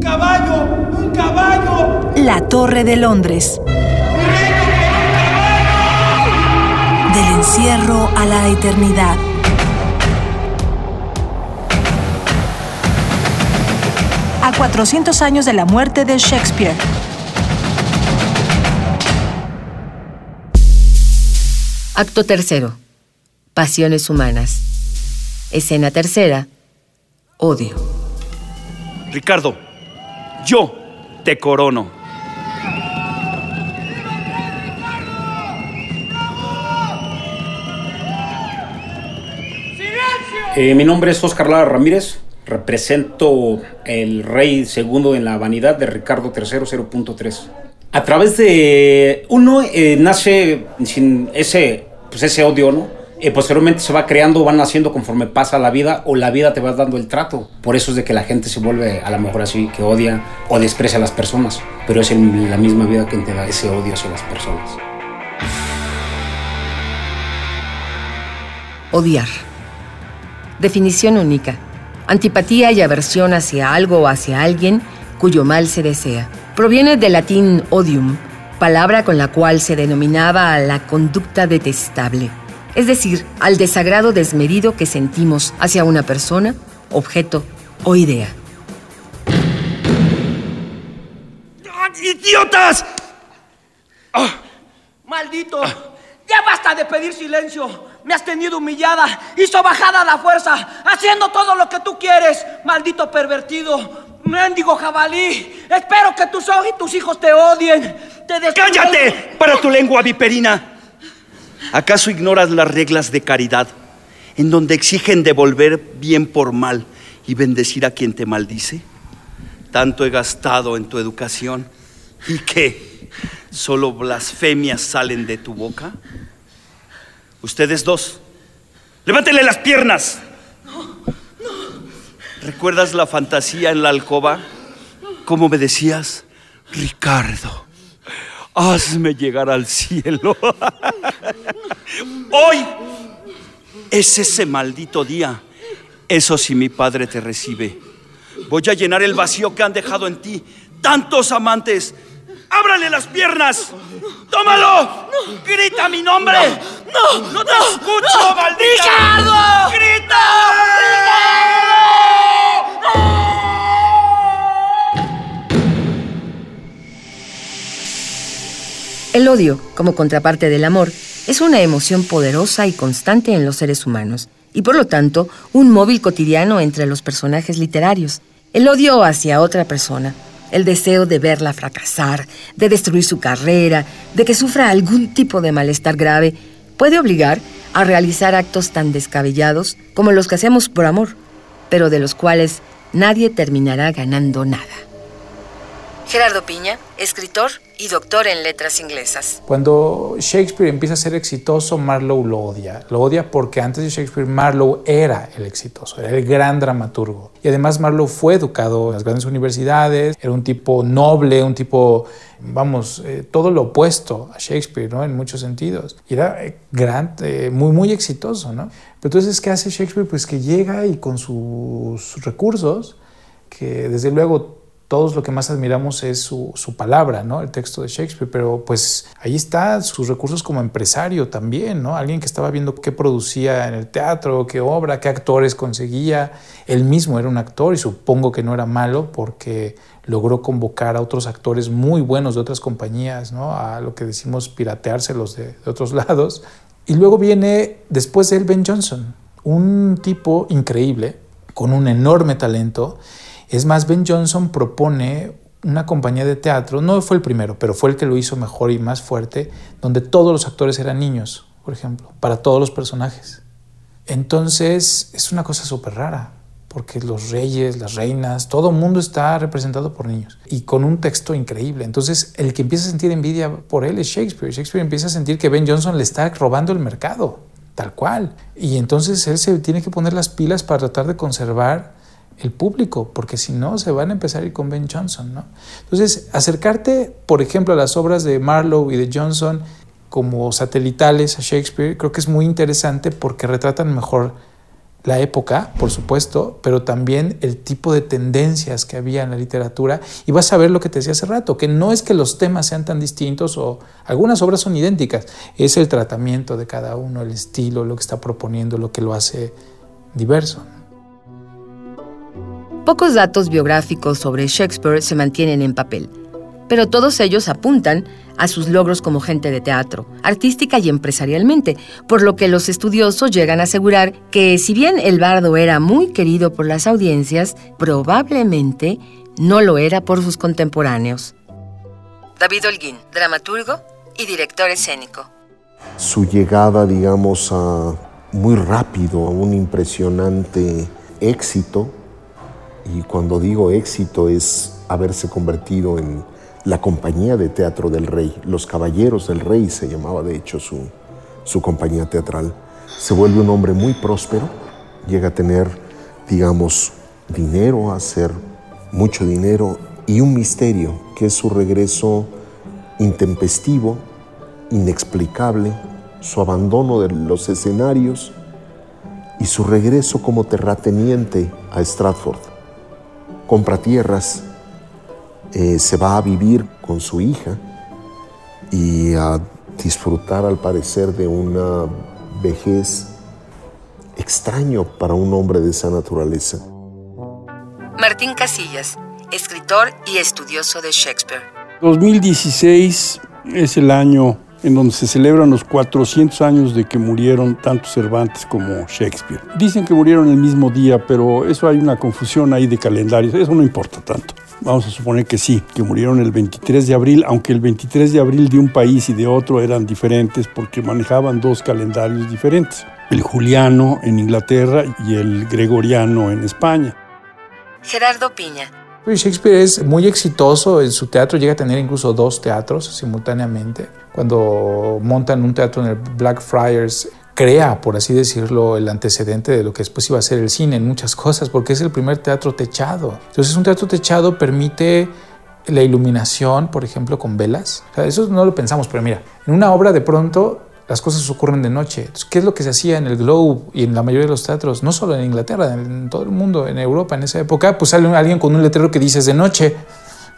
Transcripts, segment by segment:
¡Un caballo! ¡Un caballo! La Torre de Londres. Del encierro a la eternidad. A 400 años de la muerte de Shakespeare. Acto tercero. Pasiones humanas. Escena tercera. Odio. Ricardo, yo te corono. Eh, mi nombre es Oscar Lara Ramírez. Represento el rey segundo en la vanidad de Ricardo III 0.3. A través de uno eh, nace sin ese, pues ese odio, ¿no? Eh, posteriormente se va creando, van naciendo conforme pasa la vida o la vida te va dando el trato. Por eso es de que la gente se vuelve a lo mejor así, que odia o desprecia a las personas. Pero es en la misma vida que te da ese odio hacia las personas. Odiar. Definición única. Antipatía y aversión hacia algo o hacia alguien cuyo mal se desea. Proviene del latín odium, palabra con la cual se denominaba a la conducta detestable, es decir, al desagrado desmedido que sentimos hacia una persona, objeto o idea. ¡Idiotas! ¡Maldito! ¡Ya basta de pedir silencio! Me has tenido humillada y sobajada a la fuerza, haciendo todo lo que tú quieres, maldito pervertido. Mendigo jabalí, espero que tus ojos y tus hijos te odien. Te. ¡Cállate! Para tu lengua viperina. ¿Acaso ignoras las reglas de caridad, en donde exigen devolver bien por mal y bendecir a quien te maldice? Tanto he gastado en tu educación y que solo blasfemias salen de tu boca. Ustedes dos, levántenle las piernas. ¿Recuerdas la fantasía en la alcoba? ¿Cómo me decías? Ricardo, hazme llegar al cielo. Hoy es ese maldito día. Eso si mi padre te recibe. Voy a llenar el vacío que han dejado en ti tantos amantes. ¡Ábrale las piernas! ¡Tómalo! ¡Grita mi nombre! ¡No! ¡No te escucho, maldita! ¡Ricardo! ¡Grita! El odio, como contraparte del amor, es una emoción poderosa y constante en los seres humanos, y por lo tanto, un móvil cotidiano entre los personajes literarios. El odio hacia otra persona, el deseo de verla fracasar, de destruir su carrera, de que sufra algún tipo de malestar grave, puede obligar a realizar actos tan descabellados como los que hacemos por amor, pero de los cuales nadie terminará ganando nada. Gerardo Piña, escritor y doctor en letras inglesas. Cuando Shakespeare empieza a ser exitoso, Marlowe lo odia. Lo odia porque antes de Shakespeare, Marlowe era el exitoso, era el gran dramaturgo. Y además Marlowe fue educado en las grandes universidades, era un tipo noble, un tipo, vamos, eh, todo lo opuesto a Shakespeare, ¿no? En muchos sentidos. Y era eh, eh, muy, muy exitoso, ¿no? Pero entonces, ¿qué hace Shakespeare? Pues que llega y con sus recursos, que desde luego todos lo que más admiramos es su, su, palabra, ¿no? El texto de Shakespeare, pero pues ahí está sus recursos como empresario también, ¿no? Alguien que estaba viendo qué producía en el teatro, qué obra, qué actores conseguía. Él mismo era un actor y supongo que no era malo porque logró convocar a otros actores muy buenos de otras compañías, ¿no? A lo que decimos pirateárselos de, de otros lados. Y luego viene después de él Ben Johnson, un tipo increíble, con un enorme talento es más, Ben Johnson propone una compañía de teatro, no fue el primero, pero fue el que lo hizo mejor y más fuerte, donde todos los actores eran niños, por ejemplo, para todos los personajes. Entonces es una cosa súper rara, porque los reyes, las reinas, todo el mundo está representado por niños y con un texto increíble. Entonces el que empieza a sentir envidia por él es Shakespeare. Shakespeare empieza a sentir que Ben Johnson le está robando el mercado, tal cual. Y entonces él se tiene que poner las pilas para tratar de conservar el público, porque si no se van a empezar a ir con Ben Johnson, ¿no? Entonces, acercarte, por ejemplo, a las obras de Marlowe y de Johnson como satelitales a Shakespeare, creo que es muy interesante porque retratan mejor la época, por supuesto, pero también el tipo de tendencias que había en la literatura. Y vas a ver lo que te decía hace rato, que no es que los temas sean tan distintos o algunas obras son idénticas, es el tratamiento de cada uno, el estilo, lo que está proponiendo, lo que lo hace diverso. Pocos datos biográficos sobre Shakespeare se mantienen en papel, pero todos ellos apuntan a sus logros como gente de teatro, artística y empresarialmente, por lo que los estudiosos llegan a asegurar que si bien el bardo era muy querido por las audiencias, probablemente no lo era por sus contemporáneos. David Holguín, dramaturgo y director escénico. Su llegada, digamos, a muy rápido, a un impresionante éxito, y cuando digo éxito es haberse convertido en la compañía de teatro del rey, Los Caballeros del Rey se llamaba de hecho su, su compañía teatral. Se vuelve un hombre muy próspero, llega a tener, digamos, dinero, a hacer mucho dinero y un misterio, que es su regreso intempestivo, inexplicable, su abandono de los escenarios y su regreso como terrateniente a Stratford. Compra tierras, eh, se va a vivir con su hija y a disfrutar al parecer de una vejez extraño para un hombre de esa naturaleza. Martín Casillas, escritor y estudioso de Shakespeare. 2016 es el año en donde se celebran los 400 años de que murieron tanto Cervantes como Shakespeare. Dicen que murieron el mismo día, pero eso hay una confusión ahí de calendarios, eso no importa tanto. Vamos a suponer que sí, que murieron el 23 de abril, aunque el 23 de abril de un país y de otro eran diferentes porque manejaban dos calendarios diferentes, el juliano en Inglaterra y el gregoriano en España. Gerardo Piña. Shakespeare es muy exitoso en su teatro, llega a tener incluso dos teatros simultáneamente. Cuando montan un teatro en el Blackfriars crea, por así decirlo, el antecedente de lo que después iba a ser el cine en muchas cosas, porque es el primer teatro techado. Entonces un teatro techado permite la iluminación, por ejemplo, con velas. eso no lo pensamos, pero mira, en una obra de pronto las cosas ocurren de noche. Entonces, ¿Qué es lo que se hacía en el Globe y en la mayoría de los teatros? No solo en Inglaterra, en todo el mundo, en Europa en esa época, pues sale alguien con un letrero que dice es de noche.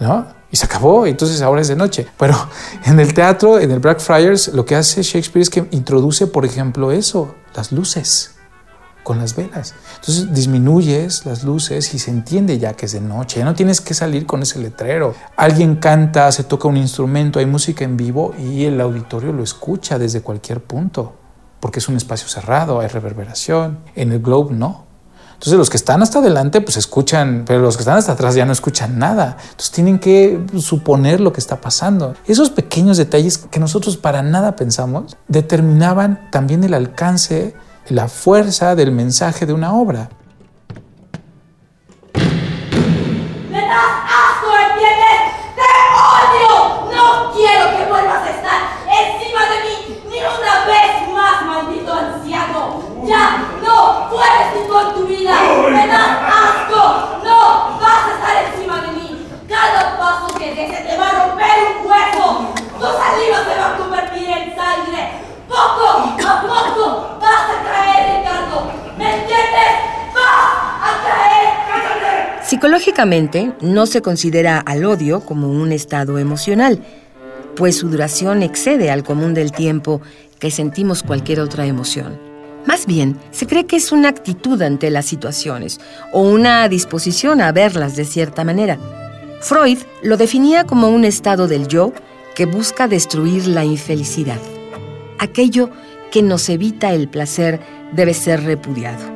¿No? Y se acabó, entonces ahora es de noche. Pero en el teatro, en el Blackfriars, lo que hace Shakespeare es que introduce, por ejemplo, eso, las luces con las velas. Entonces disminuyes las luces y se entiende ya que es de noche. Ya no tienes que salir con ese letrero. Alguien canta, se toca un instrumento, hay música en vivo y el auditorio lo escucha desde cualquier punto, porque es un espacio cerrado, hay reverberación. En el Globe no. Entonces los que están hasta adelante pues escuchan, pero los que están hasta atrás ya no escuchan nada. Entonces tienen que suponer lo que está pasando. Esos pequeños detalles que nosotros para nada pensamos determinaban también el alcance, la fuerza del mensaje de una obra. Psicológicamente, no se considera al odio como un estado emocional, pues su duración excede al común del tiempo que sentimos cualquier otra emoción. Más bien, se cree que es una actitud ante las situaciones o una disposición a verlas de cierta manera. Freud lo definía como un estado del yo que busca destruir la infelicidad. Aquello que nos evita el placer debe ser repudiado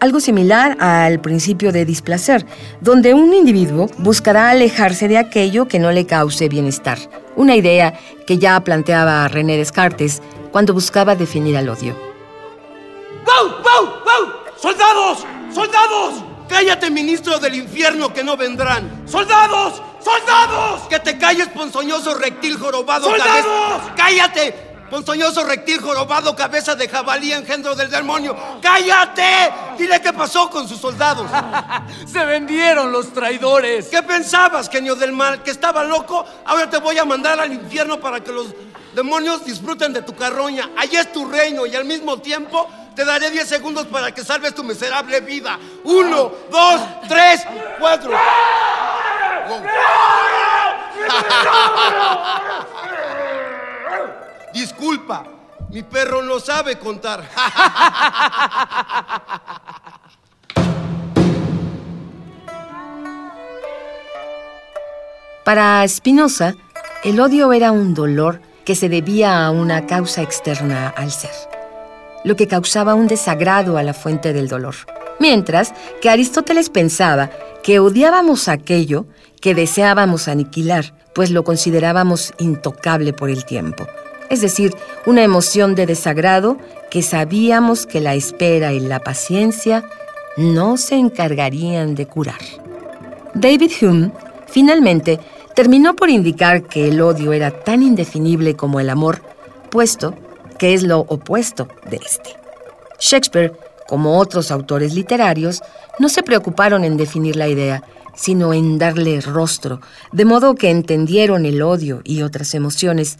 algo similar al principio de displacer, donde un individuo buscará alejarse de aquello que no le cause bienestar, una idea que ya planteaba René Descartes cuando buscaba definir al odio. ¡Wow! ¡Wow! ¡Wow! ¡Soldados! ¡Soldados! Cállate, ministro del infierno, que no vendrán. ¡Soldados! ¡Soldados! Que te calles, ponzoñoso reptil jorobado. ¡Soldados! ¡Cállate! Ponzoñoso reptil jorobado, cabeza de jabalí, engendro del demonio. ¡Cállate! Dile qué pasó con sus soldados. Se vendieron los traidores. ¿Qué pensabas, genio del mal? ¿Que estaba loco? Ahora te voy a mandar al infierno para que los demonios disfruten de tu carroña. Allí es tu reino y al mismo tiempo Te daré 10 segundos para que salves tu miserable vida. Uno, dos, tres, cuatro. Wow. Disculpa, mi perro no sabe contar. Para Spinoza, el odio era un dolor que se debía a una causa externa al ser, lo que causaba un desagrado a la fuente del dolor. Mientras que Aristóteles pensaba que odiábamos aquello que deseábamos aniquilar, pues lo considerábamos intocable por el tiempo. Es decir, una emoción de desagrado que sabíamos que la espera y la paciencia no se encargarían de curar. David Hume finalmente terminó por indicar que el odio era tan indefinible como el amor, puesto que es lo opuesto de este. Shakespeare, como otros autores literarios, no se preocuparon en definir la idea, sino en darle rostro, de modo que entendieron el odio y otras emociones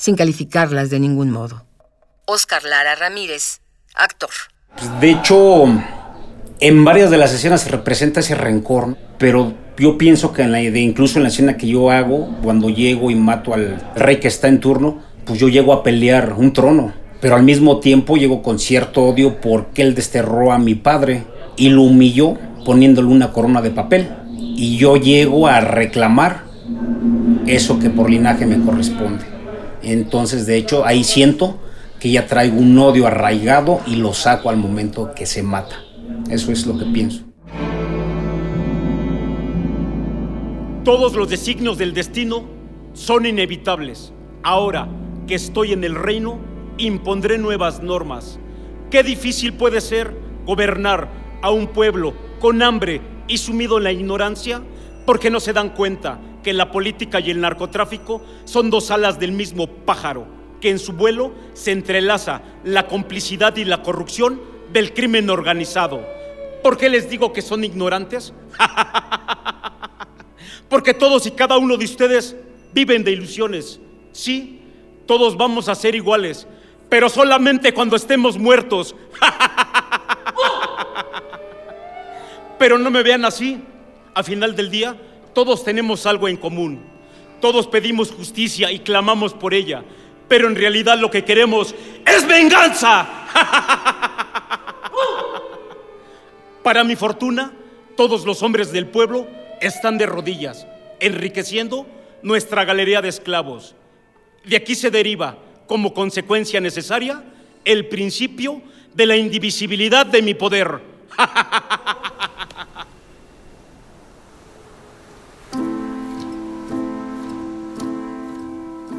sin calificarlas de ningún modo. Oscar Lara Ramírez, actor. Pues, de hecho, en varias de las escenas se representa ese rencor, pero yo pienso que en la, incluso en la escena que yo hago, cuando llego y mato al rey que está en turno, pues yo llego a pelear un trono, pero al mismo tiempo llego con cierto odio porque él desterró a mi padre y lo humilló poniéndole una corona de papel. Y yo llego a reclamar eso que por linaje me corresponde. Entonces, de hecho, ahí siento que ya traigo un odio arraigado y lo saco al momento que se mata. Eso es lo que pienso. Todos los designios del destino son inevitables. Ahora que estoy en el reino, impondré nuevas normas. Qué difícil puede ser gobernar a un pueblo con hambre y sumido en la ignorancia porque no se dan cuenta que la política y el narcotráfico son dos alas del mismo pájaro, que en su vuelo se entrelaza la complicidad y la corrupción del crimen organizado. ¿Por qué les digo que son ignorantes? Porque todos y cada uno de ustedes viven de ilusiones. Sí, todos vamos a ser iguales, pero solamente cuando estemos muertos. pero no me vean así. Al final del día, todos tenemos algo en común. Todos pedimos justicia y clamamos por ella, pero en realidad lo que queremos es venganza. Para mi fortuna, todos los hombres del pueblo están de rodillas, enriqueciendo nuestra galería de esclavos. De aquí se deriva, como consecuencia necesaria, el principio de la indivisibilidad de mi poder.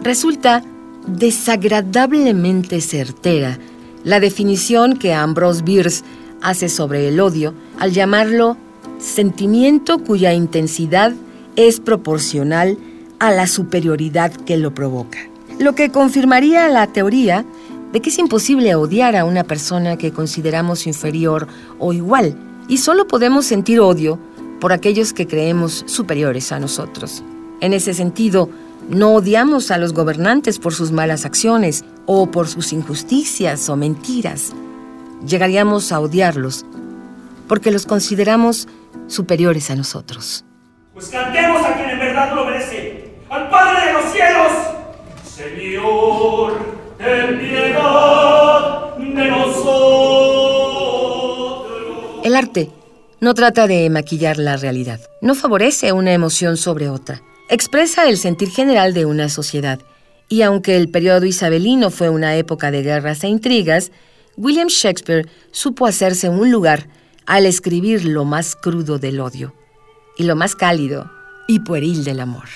Resulta desagradablemente certera la definición que Ambrose Bierce hace sobre el odio al llamarlo sentimiento cuya intensidad es proporcional a la superioridad que lo provoca. Lo que confirmaría la teoría de que es imposible odiar a una persona que consideramos inferior o igual, y solo podemos sentir odio por aquellos que creemos superiores a nosotros. En ese sentido, no odiamos a los gobernantes por sus malas acciones o por sus injusticias o mentiras. Llegaríamos a odiarlos porque los consideramos superiores a nosotros. Pues cantemos a quien en verdad lo merece, al Padre de los cielos. Señor, ten piedad de nosotros. El arte no trata de maquillar la realidad, no favorece una emoción sobre otra, expresa el sentir general de una sociedad. Y aunque el periodo isabelino fue una época de guerras e intrigas, William Shakespeare supo hacerse un lugar al escribir lo más crudo del odio y lo más cálido y pueril del amor.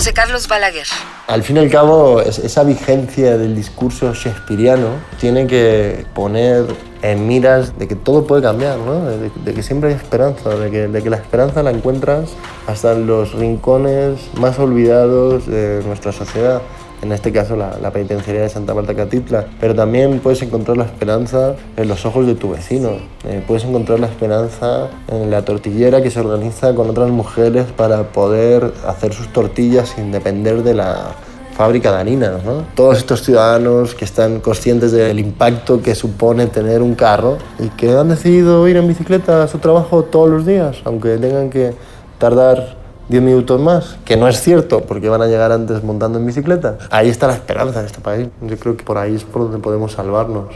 José Carlos Balaguer. Al fin y al cabo, esa vigencia del discurso shakespeariano tiene que poner en miras de que todo puede cambiar, ¿no? de, de, que siempre hay esperanza, de que, de que la esperanza la encuentras hasta en los rincones más olvidados de nuestra sociedad en este caso la, la, penitenciaría de Santa Marta Catitla, pero también puedes encontrar la esperanza en los ojos de tu vecino, eh, puedes encontrar la esperanza en la tortillera que se organiza con otras mujeres para poder hacer sus tortillas sin depender de la fábrica de harinas, ¿no? Todos estos ciudadanos que están conscientes del impacto que supone tener un carro y que han decidido ir en bicicleta a su trabajo todos los días, aunque tengan que tardar 10 minutos más, que no es cierto porque van a llegar antes montando en bicicleta. Ahí está la esperanza en este país. Yo creo que por ahí es por donde podemos salvarnos.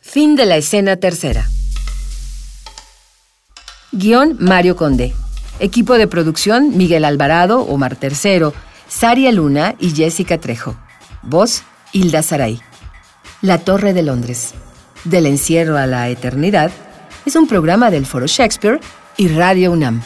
Fin de la escena tercera. Guión Mario Conde. Equipo de producción Miguel Alvarado, Omar Tercero, Saria Luna y Jessica Trejo. Voz Hilda Saray. La Torre de Londres. Del encierro a la eternidad es un programa del Foro Shakespeare y Radio UNAM.